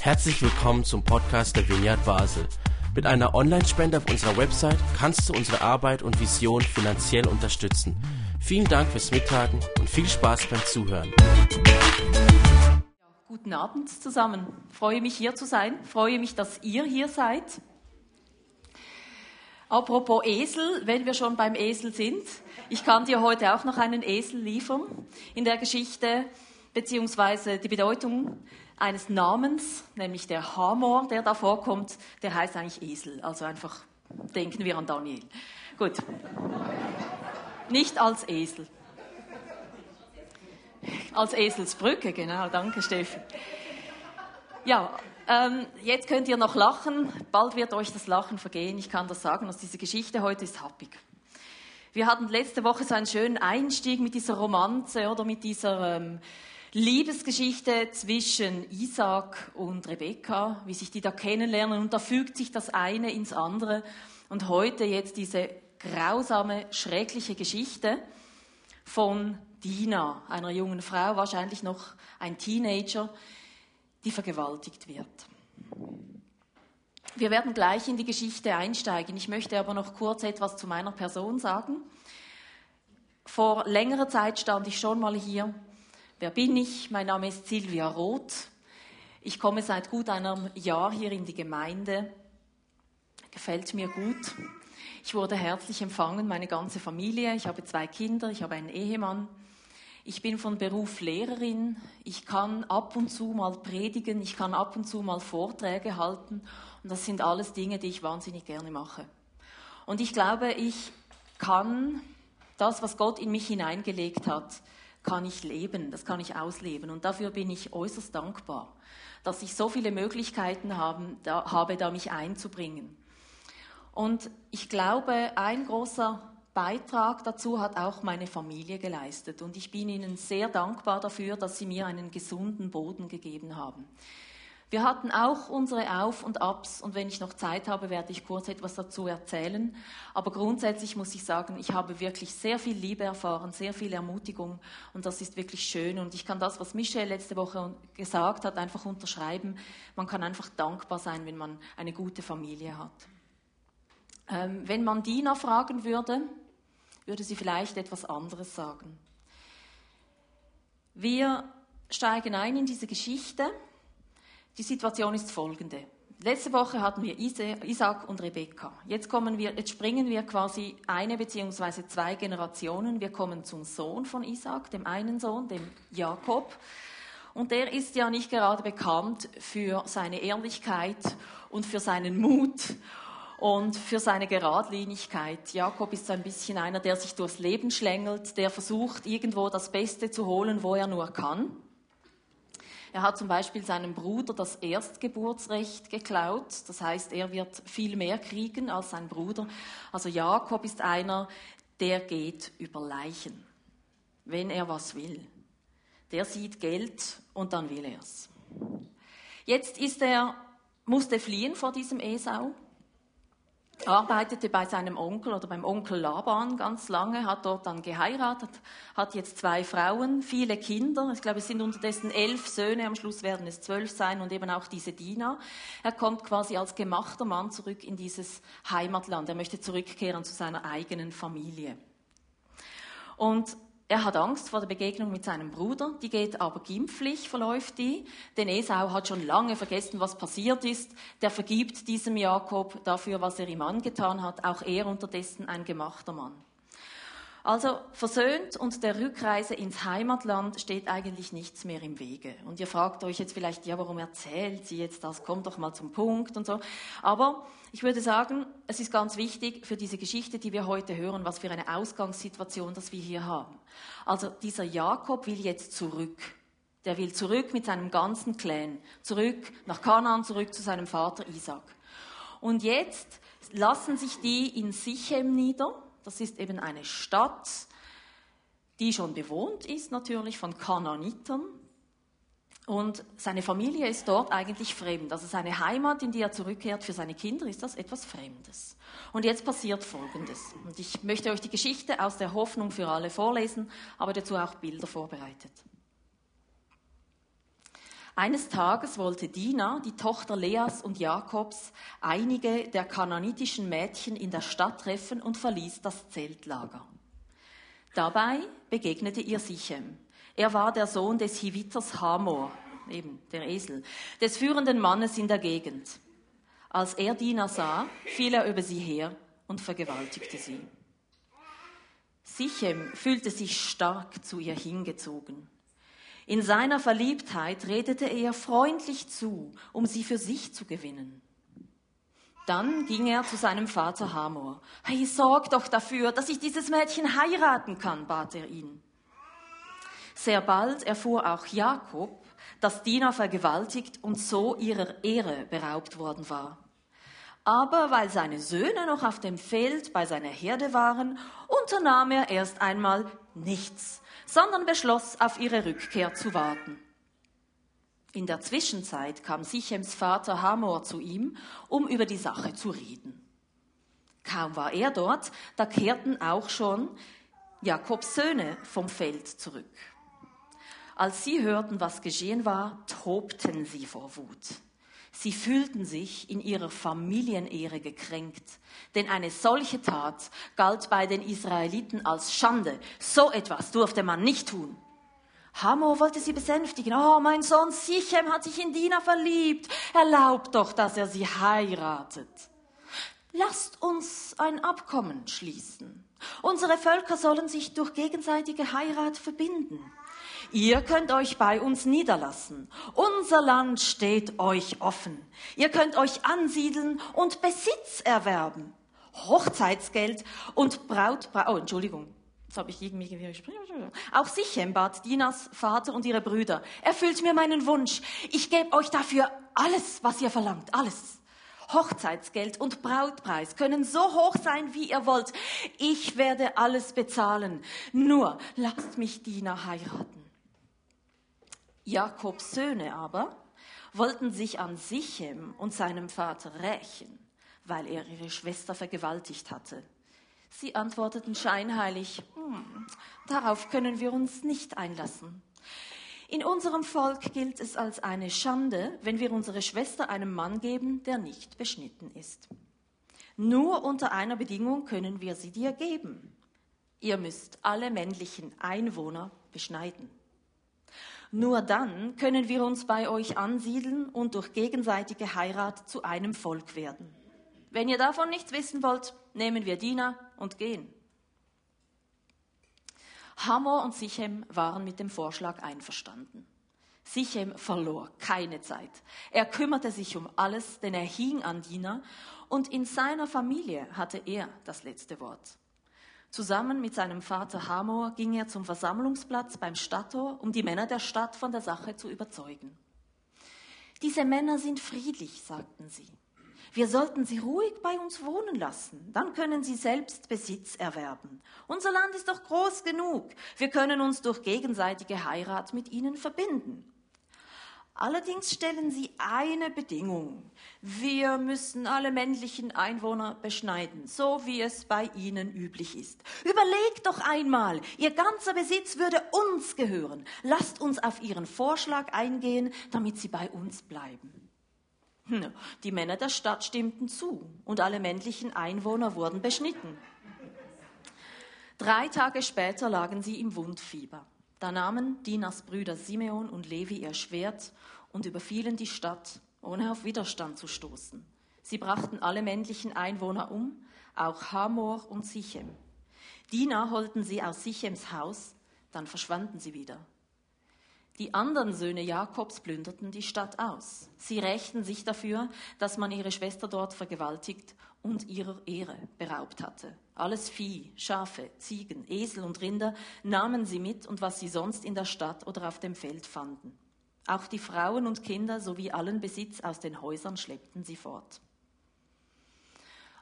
Herzlich willkommen zum Podcast der Vineyard Basel. Mit einer Online-Spende auf unserer Website kannst du unsere Arbeit und Vision finanziell unterstützen. Vielen Dank fürs Mittagen und viel Spaß beim Zuhören. Guten Abend zusammen. Freue mich hier zu sein. Freue mich, dass ihr hier seid. Apropos Esel, wenn wir schon beim Esel sind, ich kann dir heute auch noch einen Esel liefern in der Geschichte beziehungsweise die Bedeutung eines Namens, nämlich der Hamor, der da vorkommt, der heißt eigentlich Esel. Also einfach denken wir an Daniel. Gut. Nicht als Esel. Als Eselsbrücke, genau. Danke, Steffi. Ja, ähm, jetzt könnt ihr noch lachen. Bald wird euch das Lachen vergehen. Ich kann das sagen, dass diese Geschichte heute ist happig. Wir hatten letzte Woche so einen schönen Einstieg mit dieser Romanze oder mit dieser ähm, Liebesgeschichte zwischen Isaac und Rebekka, wie sich die da kennenlernen. Und da fügt sich das eine ins andere. Und heute jetzt diese grausame, schreckliche Geschichte von Dina, einer jungen Frau, wahrscheinlich noch ein Teenager, die vergewaltigt wird. Wir werden gleich in die Geschichte einsteigen. Ich möchte aber noch kurz etwas zu meiner Person sagen. Vor längerer Zeit stand ich schon mal hier. Wer bin ich? Mein Name ist Silvia Roth. Ich komme seit gut einem Jahr hier in die Gemeinde. Gefällt mir gut. Ich wurde herzlich empfangen, meine ganze Familie. Ich habe zwei Kinder, ich habe einen Ehemann. Ich bin von Beruf Lehrerin. Ich kann ab und zu mal predigen, ich kann ab und zu mal Vorträge halten. Und das sind alles Dinge, die ich wahnsinnig gerne mache. Und ich glaube, ich kann das, was Gott in mich hineingelegt hat, kann ich leben, das kann ich ausleben. Und dafür bin ich äußerst dankbar, dass ich so viele Möglichkeiten haben, da, habe, da mich einzubringen. Und ich glaube, ein großer Beitrag dazu hat auch meine Familie geleistet. Und ich bin ihnen sehr dankbar dafür, dass sie mir einen gesunden Boden gegeben haben. Wir hatten auch unsere Auf und Abs und wenn ich noch Zeit habe, werde ich kurz etwas dazu erzählen. Aber grundsätzlich muss ich sagen, ich habe wirklich sehr viel Liebe erfahren, sehr viel Ermutigung und das ist wirklich schön. Und ich kann das, was Michelle letzte Woche gesagt hat, einfach unterschreiben. Man kann einfach dankbar sein, wenn man eine gute Familie hat. Ähm, wenn man Dina fragen würde, würde sie vielleicht etwas anderes sagen. Wir steigen ein in diese Geschichte. Die Situation ist folgende. Letzte Woche hatten wir Isaac und Rebekka. Jetzt, kommen wir, jetzt springen wir quasi eine beziehungsweise zwei Generationen. Wir kommen zum Sohn von Isaac, dem einen Sohn, dem Jakob. Und der ist ja nicht gerade bekannt für seine Ehrlichkeit und für seinen Mut und für seine Geradlinigkeit. Jakob ist so ein bisschen einer, der sich durchs Leben schlängelt, der versucht, irgendwo das Beste zu holen, wo er nur kann. Er hat zum Beispiel seinem Bruder das Erstgeburtsrecht geklaut. Das heißt, er wird viel mehr kriegen als sein Bruder. Also Jakob ist einer, der geht über Leichen, wenn er was will. Der sieht Geld und dann will er es. Jetzt ist er, musste fliehen vor diesem Esau arbeitete bei seinem Onkel oder beim Onkel Laban ganz lange, hat dort dann geheiratet, hat jetzt zwei Frauen, viele Kinder. Ich glaube, es sind unterdessen elf Söhne, am Schluss werden es zwölf sein und eben auch diese Dina. Er kommt quasi als gemachter Mann zurück in dieses Heimatland. Er möchte zurückkehren zu seiner eigenen Familie. Und er hat Angst vor der Begegnung mit seinem Bruder, die geht aber gimpflich, verläuft die. Denn Esau hat schon lange vergessen, was passiert ist. Der vergibt diesem Jakob dafür, was er ihm angetan hat. Auch er unterdessen ein gemachter Mann. Also versöhnt und der Rückreise ins Heimatland steht eigentlich nichts mehr im Wege. Und ihr fragt euch jetzt vielleicht, ja, warum erzählt sie jetzt das? Kommt doch mal zum Punkt und so. Aber ich würde sagen, es ist ganz wichtig für diese Geschichte, die wir heute hören, was für eine Ausgangssituation das wir hier haben. Also dieser Jakob will jetzt zurück. Der will zurück mit seinem ganzen Clan, zurück nach Kanaan, zurück zu seinem Vater Isaac. Und jetzt lassen sich die in Sichem nieder das ist eben eine Stadt, die schon bewohnt ist natürlich von Kanaanitern. Und seine Familie ist dort eigentlich fremd. Also seine Heimat, in die er zurückkehrt für seine Kinder, ist das etwas Fremdes. Und jetzt passiert Folgendes. Und ich möchte euch die Geschichte aus der Hoffnung für alle vorlesen, aber dazu auch Bilder vorbereitet. Eines Tages wollte Dina, die Tochter Leas und Jakobs, einige der kananitischen Mädchen in der Stadt treffen und verließ das Zeltlager. Dabei begegnete ihr Sichem. Er war der Sohn des Hiviters Hamor, eben der Esel, des führenden Mannes in der Gegend. Als er Dina sah, fiel er über sie her und vergewaltigte sie. Sichem fühlte sich stark zu ihr hingezogen. In seiner Verliebtheit redete er freundlich zu, um sie für sich zu gewinnen. Dann ging er zu seinem Vater Hamor. Hey, sorg doch dafür, dass ich dieses Mädchen heiraten kann, bat er ihn. Sehr bald erfuhr auch Jakob, dass Dina vergewaltigt und so ihrer Ehre beraubt worden war. Aber weil seine Söhne noch auf dem Feld bei seiner Herde waren, unternahm er erst einmal nichts, sondern beschloss, auf ihre Rückkehr zu warten. In der Zwischenzeit kam Sichems Vater Hamor zu ihm, um über die Sache zu reden. Kaum war er dort, da kehrten auch schon Jakobs Söhne vom Feld zurück. Als sie hörten, was geschehen war, tobten sie vor Wut. Sie fühlten sich in ihrer Familienehre gekränkt, denn eine solche Tat galt bei den Israeliten als Schande. So etwas durfte man nicht tun. Hamor wollte sie besänftigen. Oh, mein Sohn Sichem hat sich in Dina verliebt. Erlaubt doch, dass er sie heiratet. Lasst uns ein Abkommen schließen. Unsere Völker sollen sich durch gegenseitige Heirat verbinden. Ihr könnt euch bei uns niederlassen. Unser Land steht euch offen. Ihr könnt euch ansiedeln und Besitz erwerben. Hochzeitsgeld und Braut, oh, Entschuldigung. Jetzt habe ich irgendwie Auch Sichem bat Dinas Vater und ihre Brüder. Erfüllt mir meinen Wunsch. Ich gebe euch dafür alles, was ihr verlangt. Alles. Hochzeitsgeld und Brautpreis können so hoch sein, wie ihr wollt. Ich werde alles bezahlen. Nur lasst mich Dina heiraten. Jakobs Söhne aber wollten sich an Sichem und seinem Vater rächen, weil er ihre Schwester vergewaltigt hatte. Sie antworteten scheinheilig, hm, darauf können wir uns nicht einlassen. In unserem Volk gilt es als eine Schande, wenn wir unsere Schwester einem Mann geben, der nicht beschnitten ist. Nur unter einer Bedingung können wir sie dir geben. Ihr müsst alle männlichen Einwohner beschneiden. Nur dann können wir uns bei euch ansiedeln und durch gegenseitige Heirat zu einem Volk werden. Wenn ihr davon nichts wissen wollt, nehmen wir Dina und gehen. Hamor und Sichem waren mit dem Vorschlag einverstanden. Sichem verlor keine Zeit. Er kümmerte sich um alles, denn er hing an Dina und in seiner Familie hatte er das letzte Wort. Zusammen mit seinem Vater Hamor ging er zum Versammlungsplatz beim Stadttor, um die Männer der Stadt von der Sache zu überzeugen. Diese Männer sind friedlich, sagten sie. Wir sollten sie ruhig bei uns wohnen lassen, dann können sie selbst Besitz erwerben. Unser Land ist doch groß genug, wir können uns durch gegenseitige Heirat mit ihnen verbinden. Allerdings stellen sie eine Bedingung. Wir müssen alle männlichen Einwohner beschneiden, so wie es bei ihnen üblich ist. Überlegt doch einmal, ihr ganzer Besitz würde uns gehören. Lasst uns auf ihren Vorschlag eingehen, damit sie bei uns bleiben. Hm, die Männer der Stadt stimmten zu und alle männlichen Einwohner wurden beschnitten. Drei Tage später lagen sie im Wundfieber. Da nahmen Dinas Brüder Simeon und Levi ihr Schwert und überfielen die Stadt, ohne auf Widerstand zu stoßen. Sie brachten alle männlichen Einwohner um, auch Hamor und Sichem. Dina holten sie aus Sichems Haus, dann verschwanden sie wieder. Die anderen Söhne Jakobs plünderten die Stadt aus. Sie rächten sich dafür, dass man ihre Schwester dort vergewaltigt und ihrer Ehre beraubt hatte. Alles Vieh, Schafe, Ziegen, Esel und Rinder nahmen sie mit und was sie sonst in der Stadt oder auf dem Feld fanden. Auch die Frauen und Kinder sowie allen Besitz aus den Häusern schleppten sie fort.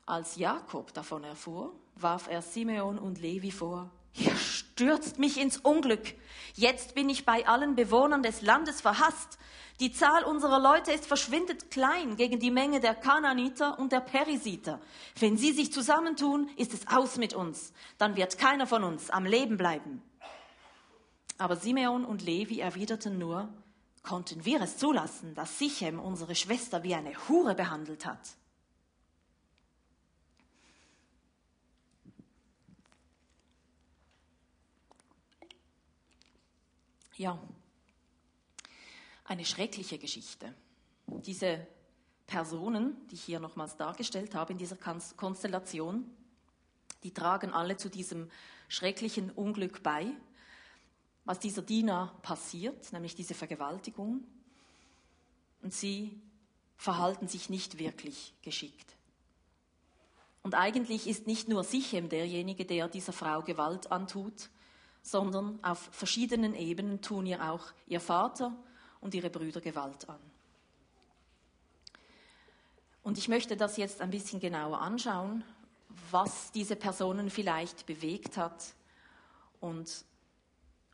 Als Jakob davon erfuhr, warf er Simeon und Levi vor, ihr stürzt mich ins Unglück. Jetzt bin ich bei allen Bewohnern des Landes verhasst. Die Zahl unserer Leute ist verschwindend klein gegen die Menge der Kananiter und der Perisiter. Wenn sie sich zusammentun, ist es aus mit uns. Dann wird keiner von uns am Leben bleiben. Aber Simeon und Levi erwiderten nur, konnten wir es zulassen, dass Sichem unsere Schwester wie eine Hure behandelt hat? Ja, eine schreckliche Geschichte. Diese Personen, die ich hier nochmals dargestellt habe in dieser Konstellation, die tragen alle zu diesem schrecklichen Unglück bei, was dieser Diener passiert, nämlich diese Vergewaltigung. Und sie verhalten sich nicht wirklich geschickt. Und eigentlich ist nicht nur Sichem derjenige, der dieser Frau Gewalt antut, sondern auf verschiedenen Ebenen tun ihr auch ihr Vater und ihre Brüder Gewalt an. Und ich möchte das jetzt ein bisschen genauer anschauen, was diese Personen vielleicht bewegt hat und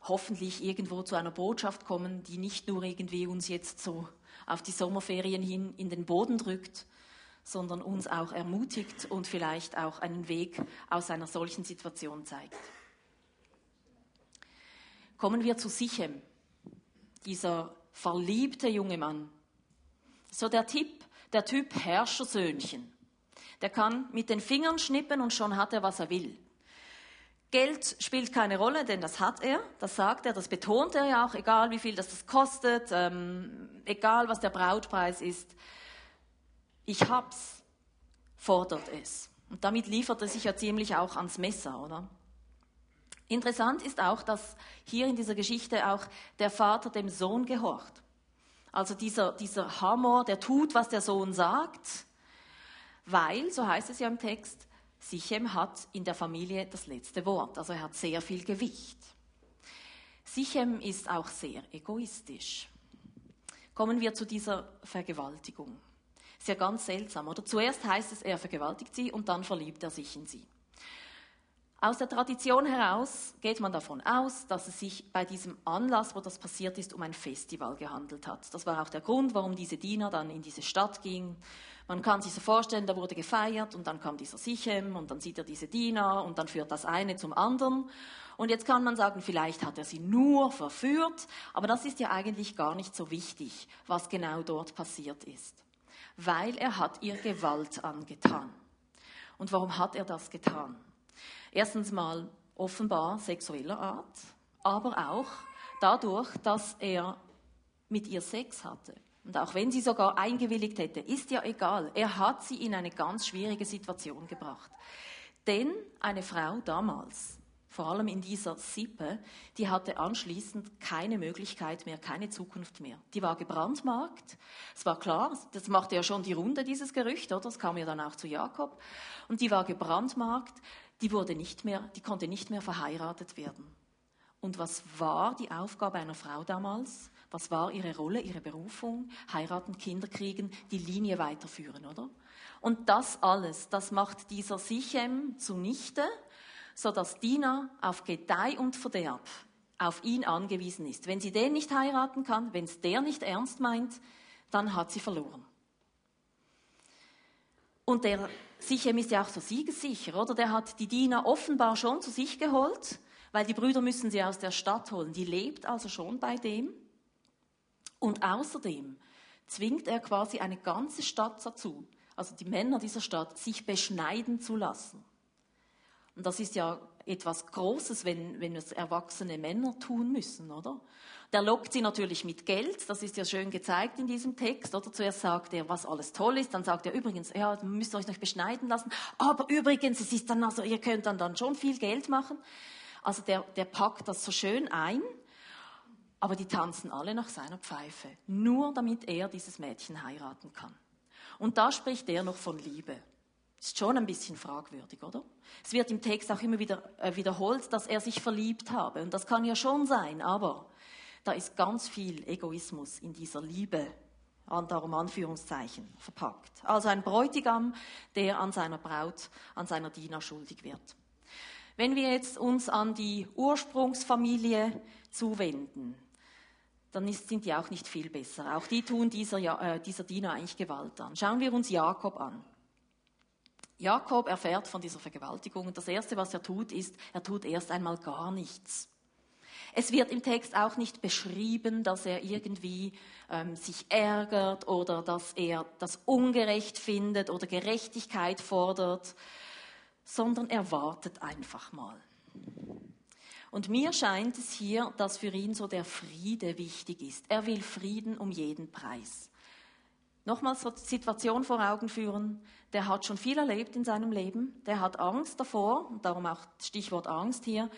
hoffentlich irgendwo zu einer Botschaft kommen, die nicht nur irgendwie uns jetzt so auf die Sommerferien hin in den Boden drückt, sondern uns auch ermutigt und vielleicht auch einen Weg aus einer solchen Situation zeigt. Kommen wir zu Sichem, dieser verliebte junge Mann. So der Tipp, der Typ Herrschersöhnchen. Der kann mit den Fingern schnippen und schon hat er, was er will. Geld spielt keine Rolle, denn das hat er, das sagt er, das betont er ja auch, egal wie viel das, das kostet, ähm, egal was der Brautpreis ist. Ich hab's, fordert es. Und damit liefert er sich ja ziemlich auch ans Messer, oder? Interessant ist auch, dass hier in dieser Geschichte auch der Vater dem Sohn gehorcht. Also dieser, dieser Hammer, der tut, was der Sohn sagt, weil, so heißt es ja im Text, Sichem hat in der Familie das letzte Wort, also er hat sehr viel Gewicht. Sichem ist auch sehr egoistisch. Kommen wir zu dieser Vergewaltigung. Ist ja ganz seltsam, oder? Zuerst heißt es, er vergewaltigt sie und dann verliebt er sich in sie. Aus der Tradition heraus geht man davon aus, dass es sich bei diesem Anlass, wo das passiert ist, um ein Festival gehandelt hat. Das war auch der Grund, warum diese Diener dann in diese Stadt gingen. Man kann sich so vorstellen, da wurde gefeiert und dann kam dieser Sichem und dann sieht er diese Diener und dann führt das eine zum anderen. Und jetzt kann man sagen, vielleicht hat er sie nur verführt, aber das ist ja eigentlich gar nicht so wichtig, was genau dort passiert ist. Weil er hat ihr Gewalt angetan. Und warum hat er das getan? Erstens mal offenbar sexueller Art, aber auch dadurch, dass er mit ihr Sex hatte. Und auch wenn sie sogar eingewilligt hätte, ist ja egal. Er hat sie in eine ganz schwierige Situation gebracht. Denn eine Frau damals, vor allem in dieser Sippe, die hatte anschließend keine Möglichkeit mehr, keine Zukunft mehr. Die war gebrandmarkt. Es war klar, das machte ja schon die Runde, dieses Gerücht, oder? Das kam ja dann auch zu Jakob. Und die war gebrandmarkt die wurde nicht mehr, die konnte nicht mehr verheiratet werden. Und was war die Aufgabe einer Frau damals? Was war ihre Rolle, ihre Berufung? Heiraten, Kinder kriegen, die Linie weiterführen, oder? Und das alles, das macht dieser Sichem zunichte, so dass Dina auf Gedeih und Verderb auf ihn angewiesen ist. Wenn sie den nicht heiraten kann, wenn es der nicht ernst meint, dann hat sie verloren. Und der Sichem ist ja auch so siegessicher, oder? Der hat die Diener offenbar schon zu sich geholt, weil die Brüder müssen sie aus der Stadt holen. Die lebt also schon bei dem. Und außerdem zwingt er quasi eine ganze Stadt dazu, also die Männer dieser Stadt, sich beschneiden zu lassen. Und das ist ja etwas Großes, wenn, wenn es erwachsene Männer tun müssen, oder? Der lockt sie natürlich mit Geld, das ist ja schön gezeigt in diesem Text, oder? Zuerst sagt er, was alles toll ist, dann sagt er übrigens, ja, ihr müsst euch noch beschneiden lassen, aber übrigens, es ist dann also, ihr könnt dann, dann schon viel Geld machen. Also der, der packt das so schön ein, aber die tanzen alle nach seiner Pfeife, nur damit er dieses Mädchen heiraten kann. Und da spricht er noch von Liebe. Ist schon ein bisschen fragwürdig, oder? Es wird im Text auch immer wieder äh, wiederholt, dass er sich verliebt habe. Und das kann ja schon sein, aber da ist ganz viel Egoismus in dieser Liebe, darum Anführungszeichen, verpackt. Also ein Bräutigam, der an seiner Braut, an seiner Diener schuldig wird. Wenn wir jetzt uns an die Ursprungsfamilie zuwenden, dann ist, sind die auch nicht viel besser. Auch die tun dieser, äh, dieser Diener eigentlich Gewalt an. Schauen wir uns Jakob an. Jakob erfährt von dieser Vergewaltigung und das Erste, was er tut, ist, er tut erst einmal gar nichts. Es wird im Text auch nicht beschrieben, dass er irgendwie ähm, sich ärgert oder dass er das ungerecht findet oder Gerechtigkeit fordert, sondern er wartet einfach mal. Und mir scheint es hier, dass für ihn so der Friede wichtig ist. Er will Frieden um jeden Preis. Nochmals die Situation vor Augen führen. Der hat schon viel erlebt in seinem Leben. Der hat Angst davor, darum auch Stichwort Angst hier,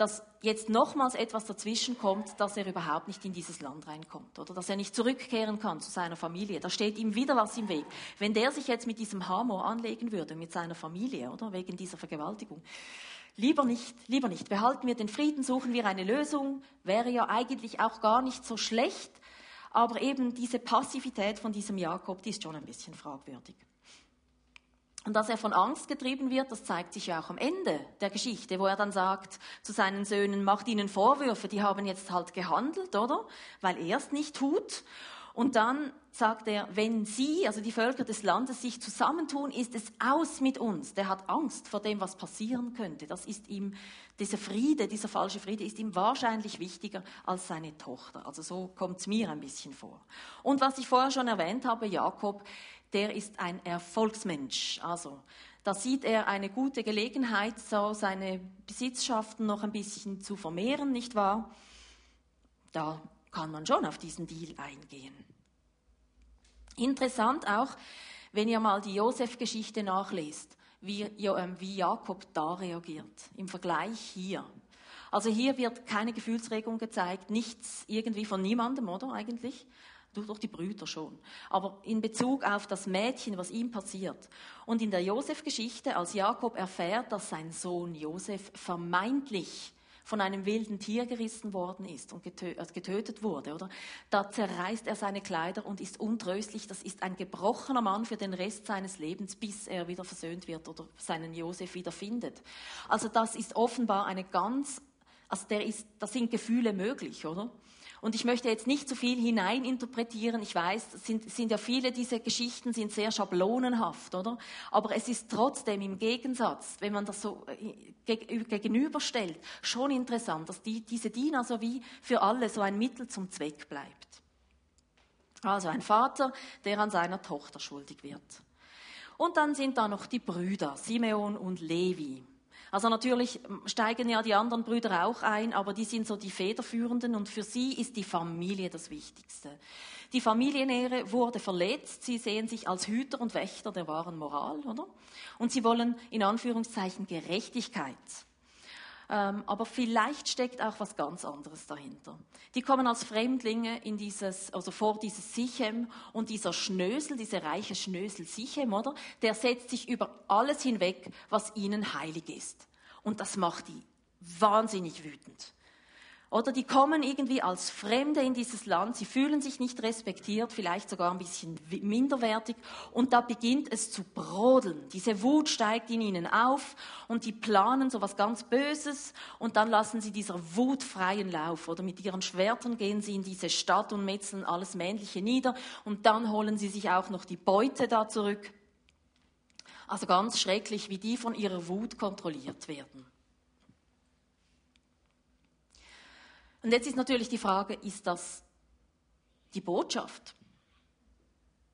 dass jetzt nochmals etwas dazwischen kommt, dass er überhaupt nicht in dieses Land reinkommt oder dass er nicht zurückkehren kann zu seiner Familie. Da steht ihm wieder was im Weg. Wenn der sich jetzt mit diesem Hamor anlegen würde, mit seiner Familie, oder wegen dieser Vergewaltigung, lieber nicht, lieber nicht. Behalten wir den Frieden, suchen wir eine Lösung, wäre ja eigentlich auch gar nicht so schlecht, aber eben diese Passivität von diesem Jakob, die ist schon ein bisschen fragwürdig. Und dass er von Angst getrieben wird, das zeigt sich ja auch am Ende der Geschichte, wo er dann sagt zu seinen Söhnen, macht ihnen Vorwürfe, die haben jetzt halt gehandelt, oder? Weil er es nicht tut. Und dann sagt er, wenn sie, also die Völker des Landes, sich zusammentun, ist es aus mit uns. Der hat Angst vor dem, was passieren könnte. Das ist ihm, dieser Friede, dieser falsche Friede ist ihm wahrscheinlich wichtiger als seine Tochter. Also so kommt es mir ein bisschen vor. Und was ich vorher schon erwähnt habe, Jakob, der ist ein Erfolgsmensch. Also da sieht er eine gute Gelegenheit, so seine Besitzschaften noch ein bisschen zu vermehren, nicht wahr? Da kann man schon auf diesen Deal eingehen. Interessant auch, wenn ihr mal die Josef-Geschichte nachlest, wie, ähm, wie Jakob da reagiert, im Vergleich hier. Also hier wird keine Gefühlsregung gezeigt, nichts irgendwie von niemandem, oder eigentlich? Durch die Brüder schon. Aber in Bezug auf das Mädchen, was ihm passiert. Und in der Josef-Geschichte, als Jakob erfährt, dass sein Sohn Josef vermeintlich von einem wilden Tier gerissen worden ist und also getötet wurde, oder? Da zerreißt er seine Kleider und ist untröstlich. Das ist ein gebrochener Mann für den Rest seines Lebens, bis er wieder versöhnt wird oder seinen Josef wieder findet. Also das ist offenbar eine ganz, also der ist, da sind Gefühle möglich, oder? Und ich möchte jetzt nicht zu viel hineininterpretieren. Ich weiß, es sind, sind ja viele dieser Geschichten sind sehr schablonenhaft, oder? Aber es ist trotzdem im Gegensatz, wenn man das so äh, gegenüberstellt, schon interessant, dass die, diese Diener so wie für alle so ein Mittel zum Zweck bleibt. Also ein Vater, der an seiner Tochter schuldig wird. Und dann sind da noch die Brüder, Simeon und Levi. Also natürlich steigen ja die anderen Brüder auch ein, aber die sind so die Federführenden und für sie ist die Familie das Wichtigste. Die Familienehre wurde verletzt. Sie sehen sich als Hüter und Wächter der wahren Moral, oder? Und sie wollen in Anführungszeichen Gerechtigkeit. Ähm, aber vielleicht steckt auch was ganz anderes dahinter. Die kommen als Fremdlinge in dieses, also vor dieses Sichem und dieser Schnösel, dieser reiche Schnösel Sichem, oder? Der setzt sich über alles hinweg, was ihnen heilig ist. Und das macht die wahnsinnig wütend. Oder die kommen irgendwie als Fremde in dieses Land, sie fühlen sich nicht respektiert, vielleicht sogar ein bisschen minderwertig und da beginnt es zu brodeln. Diese Wut steigt in ihnen auf und die planen so was ganz Böses und dann lassen sie dieser Wut freien Lauf oder mit ihren Schwertern gehen sie in diese Stadt und metzeln alles Männliche nieder und dann holen sie sich auch noch die Beute da zurück. Also ganz schrecklich, wie die von ihrer Wut kontrolliert werden. Und jetzt ist natürlich die Frage, ist das die Botschaft?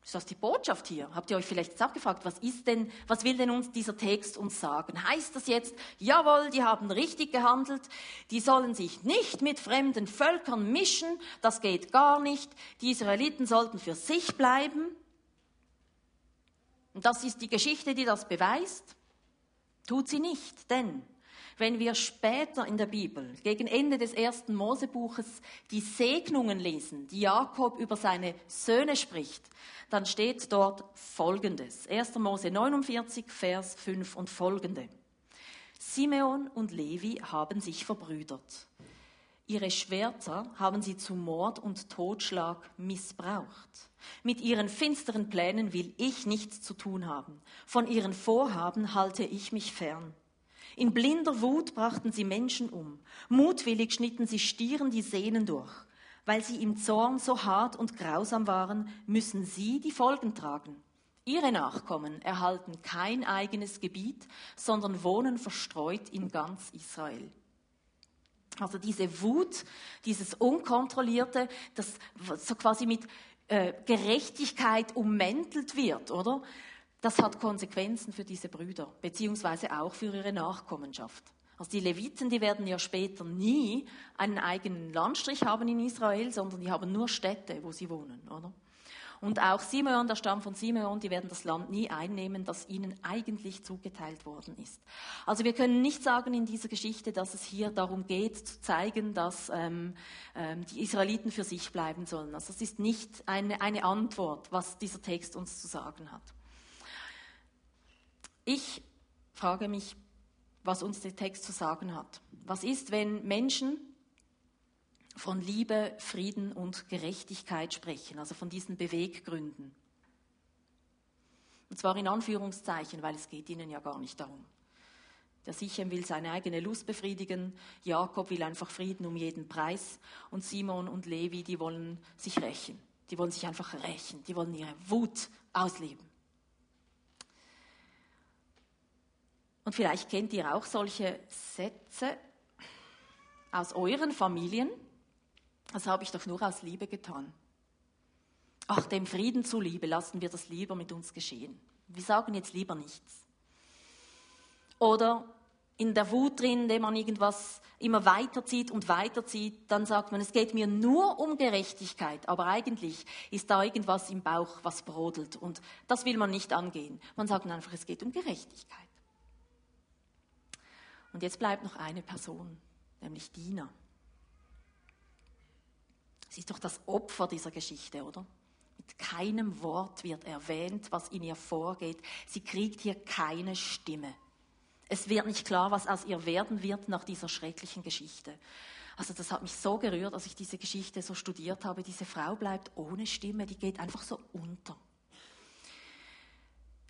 Ist das die Botschaft hier? Habt ihr euch vielleicht jetzt auch gefragt, was ist denn, was will denn uns dieser Text uns sagen? Heißt das jetzt, jawohl, die haben richtig gehandelt, die sollen sich nicht mit fremden Völkern mischen, das geht gar nicht, die Israeliten sollten für sich bleiben? Und das ist die Geschichte, die das beweist? Tut sie nicht, denn wenn wir später in der Bibel, gegen Ende des ersten Mosebuches, die Segnungen lesen, die Jakob über seine Söhne spricht, dann steht dort Folgendes. 1. Mose 49, Vers 5 und folgende. Simeon und Levi haben sich verbrüdert. Ihre Schwerter haben sie zu Mord und Totschlag missbraucht. Mit ihren finsteren Plänen will ich nichts zu tun haben. Von ihren Vorhaben halte ich mich fern. In blinder Wut brachten sie Menschen um. Mutwillig schnitten sie Stieren die Sehnen durch. Weil sie im Zorn so hart und grausam waren, müssen sie die Folgen tragen. Ihre Nachkommen erhalten kein eigenes Gebiet, sondern wohnen verstreut in ganz Israel. Also diese Wut, dieses Unkontrollierte, das so quasi mit äh, Gerechtigkeit ummäntelt wird, oder? Das hat Konsequenzen für diese Brüder, beziehungsweise auch für ihre Nachkommenschaft. Also die Leviten, die werden ja später nie einen eigenen Landstrich haben in Israel, sondern die haben nur Städte, wo sie wohnen, oder? Und auch Simeon, der Stamm von Simeon, die werden das Land nie einnehmen, das ihnen eigentlich zugeteilt worden ist. Also wir können nicht sagen in dieser Geschichte, dass es hier darum geht, zu zeigen, dass ähm, ähm, die Israeliten für sich bleiben sollen. Also das ist nicht eine, eine Antwort, was dieser Text uns zu sagen hat. Ich frage mich, was uns der Text zu sagen hat. Was ist, wenn Menschen von Liebe, Frieden und Gerechtigkeit sprechen, also von diesen Beweggründen? Und zwar in Anführungszeichen, weil es geht ihnen ja gar nicht darum. Der Sichem will seine eigene Lust befriedigen, Jakob will einfach Frieden um jeden Preis und Simon und Levi, die wollen sich rächen. Die wollen sich einfach rächen, die wollen ihre Wut ausleben. Und vielleicht kennt ihr auch solche Sätze aus euren Familien. Das habe ich doch nur aus Liebe getan. Ach, dem Frieden zuliebe lassen wir das lieber mit uns geschehen. Wir sagen jetzt lieber nichts. Oder in der Wut drin, indem man irgendwas immer weiterzieht und weiterzieht, dann sagt man, es geht mir nur um Gerechtigkeit, aber eigentlich ist da irgendwas im Bauch, was brodelt und das will man nicht angehen. Man sagt einfach, es geht um Gerechtigkeit. Und jetzt bleibt noch eine Person, nämlich Dina. Sie ist doch das Opfer dieser Geschichte, oder? Mit keinem Wort wird erwähnt, was in ihr vorgeht. Sie kriegt hier keine Stimme. Es wird nicht klar, was aus ihr werden wird nach dieser schrecklichen Geschichte. Also das hat mich so gerührt, als ich diese Geschichte so studiert habe. Diese Frau bleibt ohne Stimme, die geht einfach so unter.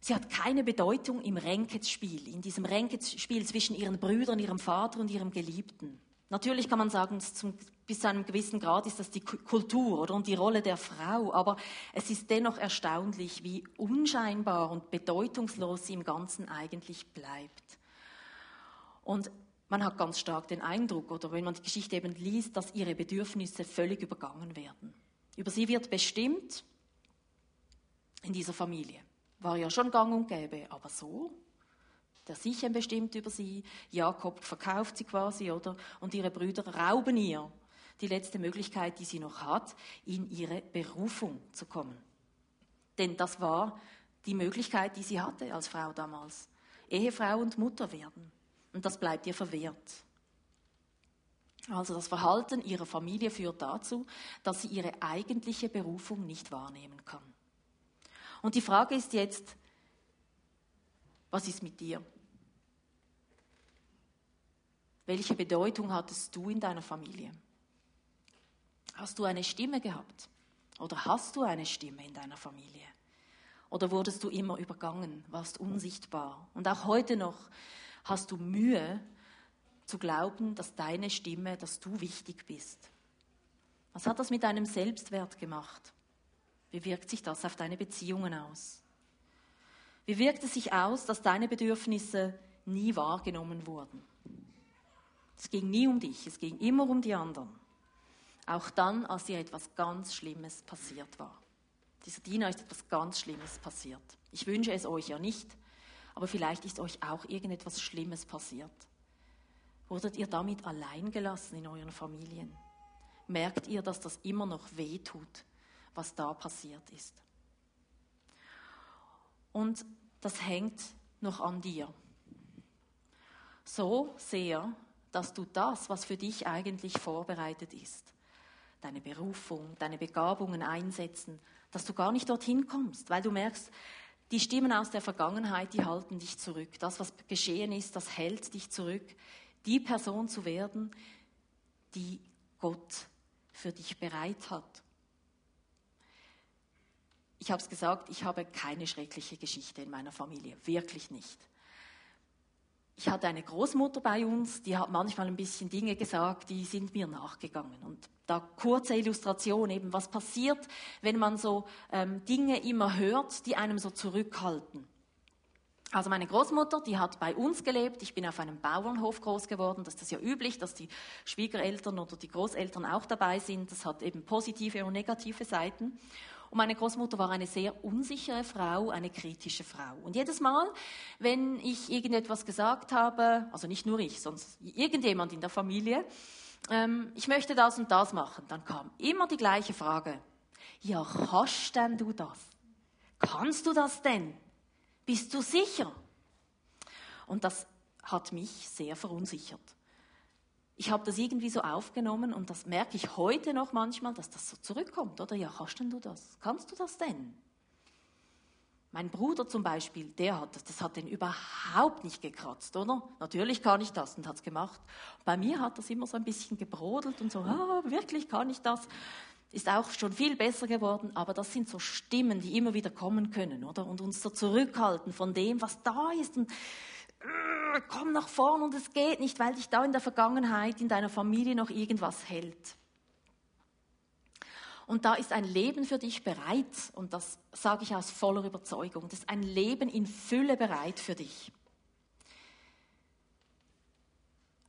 Sie hat keine Bedeutung im Renketsspiel, in diesem Renketsspiel zwischen ihren Brüdern, ihrem Vater und ihrem Geliebten. Natürlich kann man sagen, bis zu einem gewissen Grad ist das die Kultur oder und die Rolle der Frau, aber es ist dennoch erstaunlich, wie unscheinbar und bedeutungslos sie im Ganzen eigentlich bleibt. Und man hat ganz stark den Eindruck, oder wenn man die Geschichte eben liest, dass ihre Bedürfnisse völlig übergangen werden. Über sie wird bestimmt in dieser Familie. War ja schon gang und gäbe, aber so? Der Sichem bestimmt über sie, Jakob verkauft sie quasi, oder? Und ihre Brüder rauben ihr die letzte Möglichkeit, die sie noch hat, in ihre Berufung zu kommen. Denn das war die Möglichkeit, die sie hatte als Frau damals. Ehefrau und Mutter werden. Und das bleibt ihr verwehrt. Also das Verhalten ihrer Familie führt dazu, dass sie ihre eigentliche Berufung nicht wahrnehmen kann. Und die Frage ist jetzt, was ist mit dir? Welche Bedeutung hattest du in deiner Familie? Hast du eine Stimme gehabt? Oder hast du eine Stimme in deiner Familie? Oder wurdest du immer übergangen, warst unsichtbar? Und auch heute noch hast du Mühe zu glauben, dass deine Stimme, dass du wichtig bist. Was hat das mit deinem Selbstwert gemacht? Wie wirkt sich das auf deine Beziehungen aus? Wie wirkt es sich aus, dass deine Bedürfnisse nie wahrgenommen wurden? Es ging nie um dich, es ging immer um die anderen. Auch dann, als dir etwas ganz Schlimmes passiert war. Dieser Diener ist etwas ganz Schlimmes passiert. Ich wünsche es euch ja nicht, aber vielleicht ist euch auch irgendetwas Schlimmes passiert. Wurdet ihr damit allein gelassen in euren Familien? Merkt ihr, dass das immer noch weh tut, was da passiert ist. Und das hängt noch an dir. So sehr, dass du das, was für dich eigentlich vorbereitet ist, deine Berufung, deine Begabungen einsetzen, dass du gar nicht dorthin kommst, weil du merkst, die Stimmen aus der Vergangenheit, die halten dich zurück. Das, was geschehen ist, das hält dich zurück, die Person zu werden, die Gott für dich bereit hat. Ich habe es gesagt, ich habe keine schreckliche Geschichte in meiner Familie, wirklich nicht. Ich hatte eine Großmutter bei uns, die hat manchmal ein bisschen Dinge gesagt, die sind mir nachgegangen. Und da kurze Illustration eben, was passiert, wenn man so ähm, Dinge immer hört, die einem so zurückhalten. Also meine Großmutter, die hat bei uns gelebt. Ich bin auf einem Bauernhof groß geworden. Das ist ja üblich, dass die Schwiegereltern oder die Großeltern auch dabei sind. Das hat eben positive und negative Seiten. Und meine Großmutter war eine sehr unsichere Frau, eine kritische Frau. Und jedes Mal, wenn ich irgendetwas gesagt habe, also nicht nur ich, sondern irgendjemand in der Familie, ähm, ich möchte das und das machen, dann kam immer die gleiche Frage. Ja, hast denn du das? Kannst du das denn? Bist du sicher? Und das hat mich sehr verunsichert. Ich habe das irgendwie so aufgenommen und das merke ich heute noch manchmal, dass das so zurückkommt. Oder ja, kannst denn du das? Kannst du das denn? Mein Bruder zum Beispiel, der hat das, das hat den überhaupt nicht gekratzt, oder? Natürlich kann ich das und hat es gemacht. Bei mir hat das immer so ein bisschen gebrodelt und so, ah, wirklich kann ich das? ist auch schon viel besser geworden, aber das sind so Stimmen, die immer wieder kommen können, oder? Und uns so zurückhalten von dem, was da ist und komm nach vorn und es geht nicht, weil dich da in der Vergangenheit in deiner Familie noch irgendwas hält. Und da ist ein Leben für dich bereit, und das sage ich aus voller Überzeugung, das ist ein Leben in Fülle bereit für dich.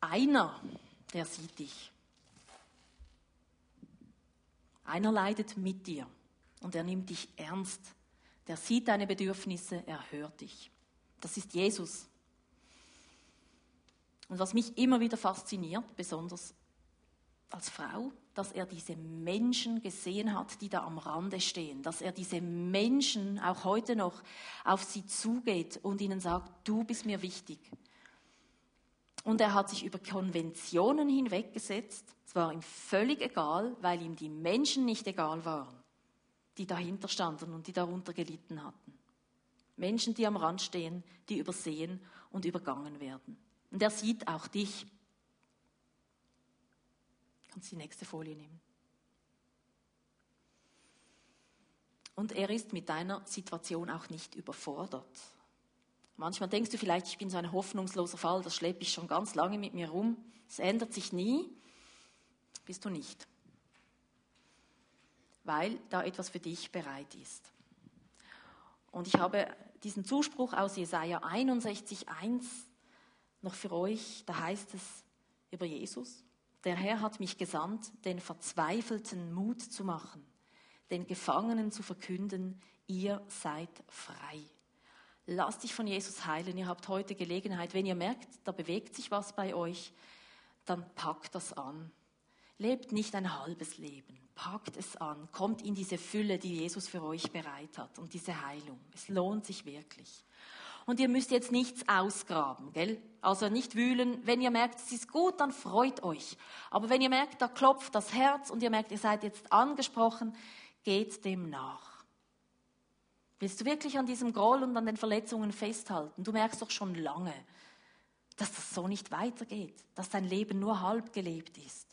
Einer, der sieht dich. Einer leidet mit dir und er nimmt dich ernst. Der sieht deine Bedürfnisse, er hört dich. Das ist Jesus. Und was mich immer wieder fasziniert, besonders als Frau, dass er diese Menschen gesehen hat, die da am Rande stehen, dass er diese Menschen auch heute noch auf sie zugeht und ihnen sagt, du bist mir wichtig. Und er hat sich über Konventionen hinweggesetzt. Es war ihm völlig egal, weil ihm die Menschen nicht egal waren, die dahinter standen und die darunter gelitten hatten. Menschen, die am Rand stehen, die übersehen und übergangen werden. Und er sieht auch dich. Kannst die nächste Folie nehmen. Und er ist mit deiner Situation auch nicht überfordert. Manchmal denkst du vielleicht, ich bin so ein hoffnungsloser Fall, das schleppe ich schon ganz lange mit mir rum. Es ändert sich nie. Bist du nicht. Weil da etwas für dich bereit ist. Und ich habe diesen Zuspruch aus Jesaja 61,1 noch für euch. Da heißt es über Jesus: Der Herr hat mich gesandt, den Verzweifelten Mut zu machen, den Gefangenen zu verkünden, ihr seid frei. Lasst dich von Jesus heilen. Ihr habt heute Gelegenheit. Wenn ihr merkt, da bewegt sich was bei euch, dann packt das an. Lebt nicht ein halbes Leben. Packt es an. Kommt in diese Fülle, die Jesus für euch bereit hat und diese Heilung. Es lohnt sich wirklich. Und ihr müsst jetzt nichts ausgraben, gell? Also nicht wühlen. Wenn ihr merkt, es ist gut, dann freut euch. Aber wenn ihr merkt, da klopft das Herz und ihr merkt, ihr seid jetzt angesprochen, geht dem nach. Willst du wirklich an diesem Groll und an den Verletzungen festhalten? Du merkst doch schon lange, dass das so nicht weitergeht, dass dein Leben nur halb gelebt ist.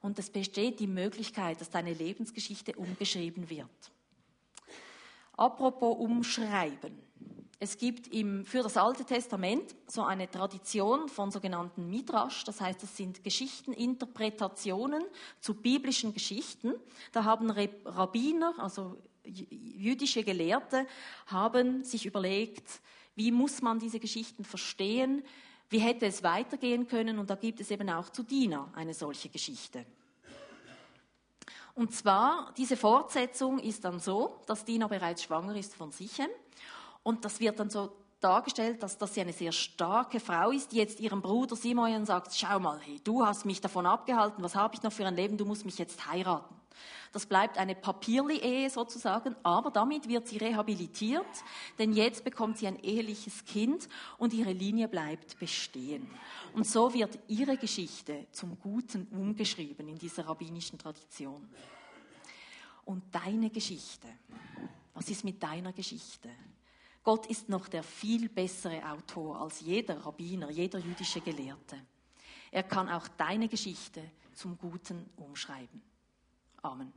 Und es besteht die Möglichkeit, dass deine Lebensgeschichte umgeschrieben wird. Apropos umschreiben. Es gibt im, für das Alte Testament so eine Tradition von sogenannten Midrash, das heißt, es sind Geschichteninterpretationen zu biblischen Geschichten. Da haben Rabbiner, also jüdische Gelehrte haben sich überlegt, wie muss man diese Geschichten verstehen, wie hätte es weitergehen können und da gibt es eben auch zu Dina eine solche Geschichte. Und zwar, diese Fortsetzung ist dann so, dass Dina bereits schwanger ist von Sichem und das wird dann so dargestellt, dass, dass sie eine sehr starke Frau ist, die jetzt ihrem Bruder Simon sagt, schau mal, hey, du hast mich davon abgehalten, was habe ich noch für ein Leben, du musst mich jetzt heiraten. Das bleibt eine Papierli-Ehe sozusagen, aber damit wird sie rehabilitiert, denn jetzt bekommt sie ein eheliches Kind und ihre Linie bleibt bestehen. Und so wird ihre Geschichte zum Guten umgeschrieben in dieser rabbinischen Tradition. Und deine Geschichte, was ist mit deiner Geschichte? Gott ist noch der viel bessere Autor als jeder Rabbiner, jeder jüdische Gelehrte. Er kann auch deine Geschichte zum Guten umschreiben. Amen.